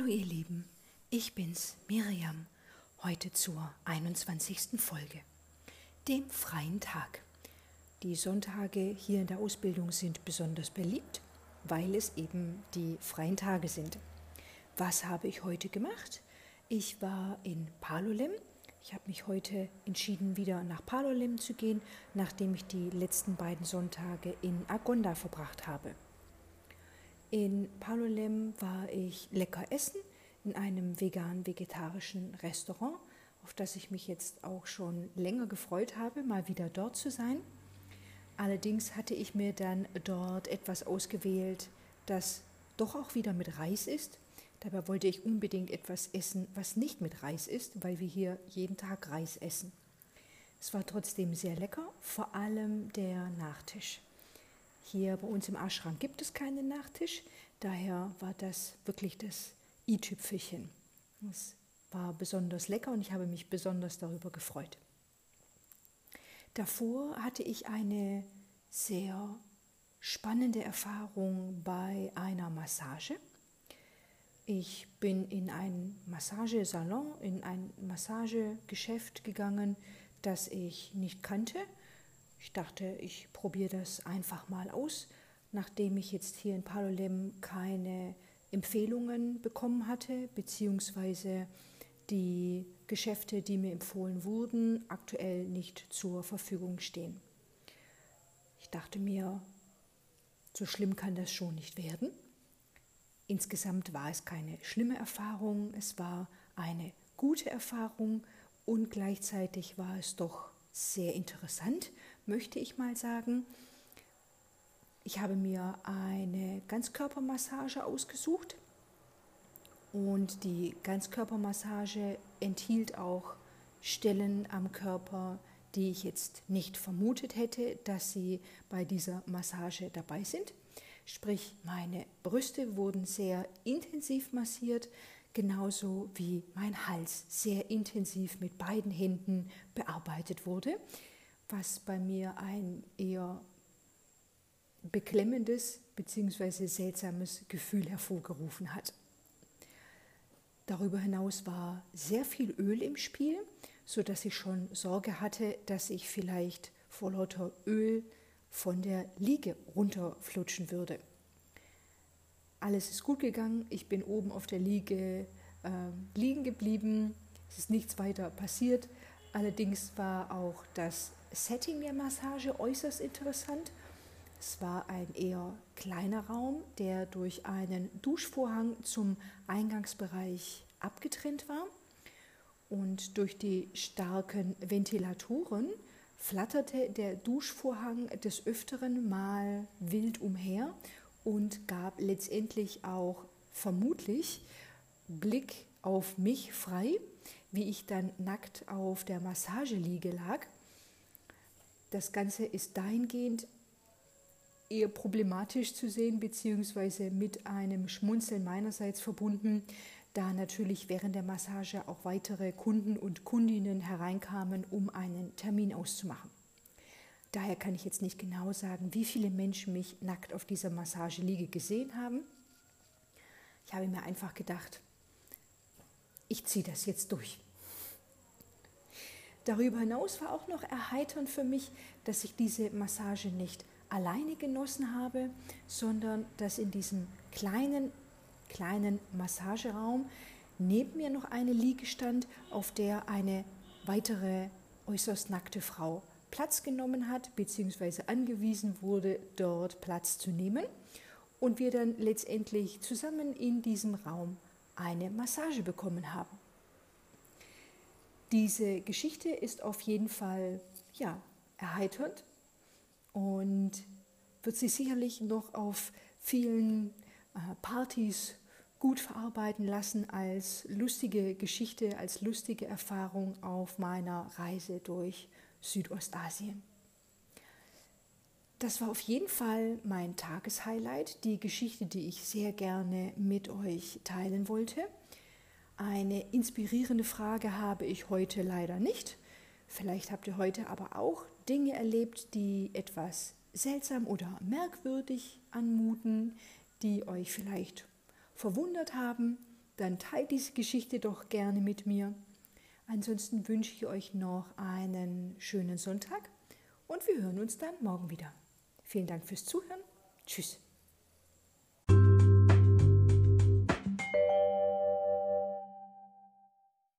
Hallo ihr Lieben, ich bin's, Miriam, heute zur 21. Folge, dem freien Tag. Die Sonntage hier in der Ausbildung sind besonders beliebt, weil es eben die freien Tage sind. Was habe ich heute gemacht? Ich war in Palolem. Ich habe mich heute entschieden, wieder nach Palolem zu gehen, nachdem ich die letzten beiden Sonntage in Agonda verbracht habe. In Palolem war ich lecker essen in einem vegan-vegetarischen Restaurant, auf das ich mich jetzt auch schon länger gefreut habe, mal wieder dort zu sein. Allerdings hatte ich mir dann dort etwas ausgewählt, das doch auch wieder mit Reis ist. Dabei wollte ich unbedingt etwas essen, was nicht mit Reis ist, weil wir hier jeden Tag Reis essen. Es war trotzdem sehr lecker, vor allem der Nachtisch. Hier bei uns im Ashram gibt es keinen Nachtisch, daher war das wirklich das i-Tüpfelchen. Es war besonders lecker und ich habe mich besonders darüber gefreut. Davor hatte ich eine sehr spannende Erfahrung bei einer Massage. Ich bin in einen Massagesalon, in ein Massagegeschäft gegangen, das ich nicht kannte ich dachte, ich probiere das einfach mal aus, nachdem ich jetzt hier in Palolem keine Empfehlungen bekommen hatte, beziehungsweise die Geschäfte, die mir empfohlen wurden, aktuell nicht zur Verfügung stehen. Ich dachte mir, so schlimm kann das schon nicht werden. Insgesamt war es keine schlimme Erfahrung, es war eine gute Erfahrung und gleichzeitig war es doch sehr interessant, möchte ich mal sagen. Ich habe mir eine Ganzkörpermassage ausgesucht und die Ganzkörpermassage enthielt auch Stellen am Körper, die ich jetzt nicht vermutet hätte, dass sie bei dieser Massage dabei sind. Sprich, meine Brüste wurden sehr intensiv massiert, genauso wie mein Hals sehr intensiv mit beiden Händen bearbeitet wurde was bei mir ein eher beklemmendes bzw. seltsames Gefühl hervorgerufen hat. Darüber hinaus war sehr viel Öl im Spiel, sodass ich schon Sorge hatte, dass ich vielleicht vor lauter Öl von der Liege runterflutschen würde. Alles ist gut gegangen, ich bin oben auf der Liege äh, liegen geblieben, es ist nichts weiter passiert. Allerdings war auch das Setting der Massage äußerst interessant. Es war ein eher kleiner Raum, der durch einen Duschvorhang zum Eingangsbereich abgetrennt war. Und durch die starken Ventilatoren flatterte der Duschvorhang des Öfteren mal wild umher und gab letztendlich auch vermutlich Blick auf mich frei, wie ich dann nackt auf der Massageliege lag das Ganze ist dahingehend eher problematisch zu sehen, beziehungsweise mit einem Schmunzeln meinerseits verbunden, da natürlich während der Massage auch weitere Kunden und Kundinnen hereinkamen, um einen Termin auszumachen. Daher kann ich jetzt nicht genau sagen, wie viele Menschen mich nackt auf dieser Massageliege gesehen haben. Ich habe mir einfach gedacht, ich ziehe das jetzt durch. Darüber hinaus war auch noch erheiternd für mich, dass ich diese Massage nicht alleine genossen habe, sondern dass in diesem kleinen, kleinen Massageraum neben mir noch eine Liege stand, auf der eine weitere äußerst nackte Frau Platz genommen hat, beziehungsweise angewiesen wurde, dort Platz zu nehmen. Und wir dann letztendlich zusammen in diesem Raum eine Massage bekommen haben. Diese Geschichte ist auf jeden Fall ja, erheiternd und wird sich sicherlich noch auf vielen äh, Partys gut verarbeiten lassen als lustige Geschichte, als lustige Erfahrung auf meiner Reise durch Südostasien. Das war auf jeden Fall mein Tageshighlight, die Geschichte, die ich sehr gerne mit euch teilen wollte. Eine inspirierende Frage habe ich heute leider nicht. Vielleicht habt ihr heute aber auch Dinge erlebt, die etwas seltsam oder merkwürdig anmuten, die euch vielleicht verwundert haben. dann teilt diese Geschichte doch gerne mit mir. Ansonsten wünsche ich euch noch einen schönen Sonntag und wir hören uns dann morgen wieder. Vielen Dank fürs Zuhören. Tschüss.